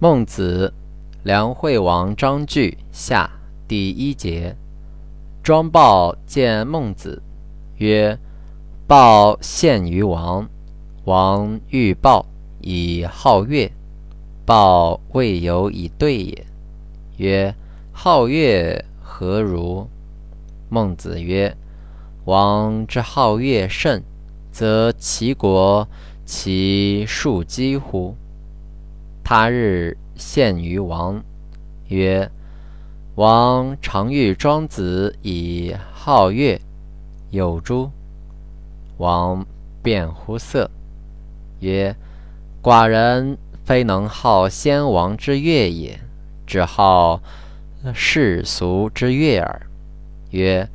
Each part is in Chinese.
孟子，梁惠王章句下第一节。庄豹见孟子，曰：“豹献于王，王欲豹以好乐。豹未有以对也。曰：好乐何如？孟子曰：王之好乐甚，则齐国其庶几乎？他日献于王，曰。王常遇庄子以好乐，有诸？王辩乎色，曰：寡人非能好先王之乐也，只好世俗之乐耳。曰：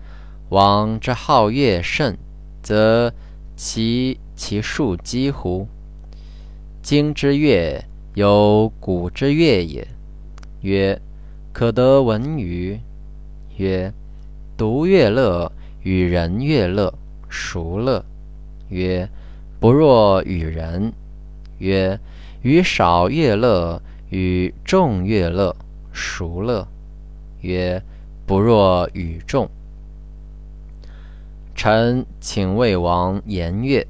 王之好乐甚，则其其数几乎？今之乐有古之乐也。曰。可得闻于曰：独乐乐与人乐乐，孰乐？曰：不若与人。曰：与少乐乐与众乐乐，孰乐？曰：不若与众。臣请魏王言乐。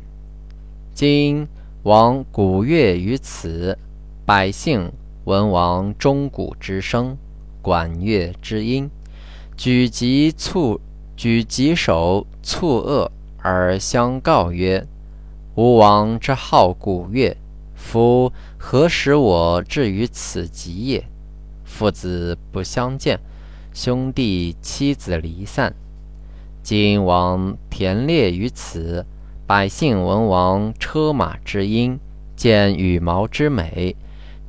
今王古乐于此，百姓闻王钟鼓之声。管乐之音，举棘促举棘手促恶而相告曰：“吾王之好古乐，夫何使我至于此极也？父子不相见，兄弟妻子离散。今王田猎于此，百姓闻王车马之音，见羽毛之美。”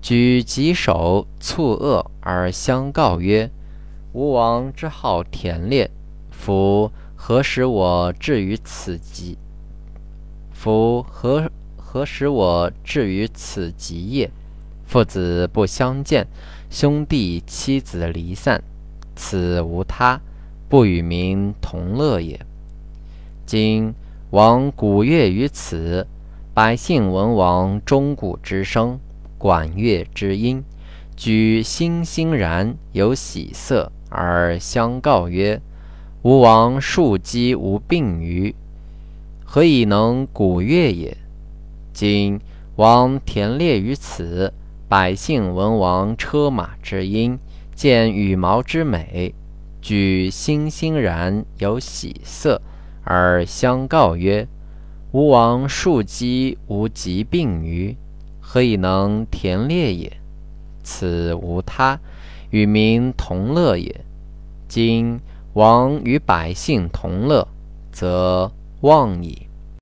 举棘手，促恶而相告曰：“吴王之好田猎，夫何使我至于此极？夫何何使我至于此极也？父子不相见，兄弟妻子离散，此无他，不与民同乐也。今王鼓乐于此，百姓闻王钟鼓之声。”管乐之音，举欣欣然有喜色，而相告曰：“吾王庶几无病于，何以能鼓乐也？”今王田猎于此，百姓闻王车马之音，见羽毛之美，举欣欣然有喜色，而相告曰：“吾王庶几无疾病于。”何以能田猎也？此无他，与民同乐也。今王与百姓同乐，则忘矣。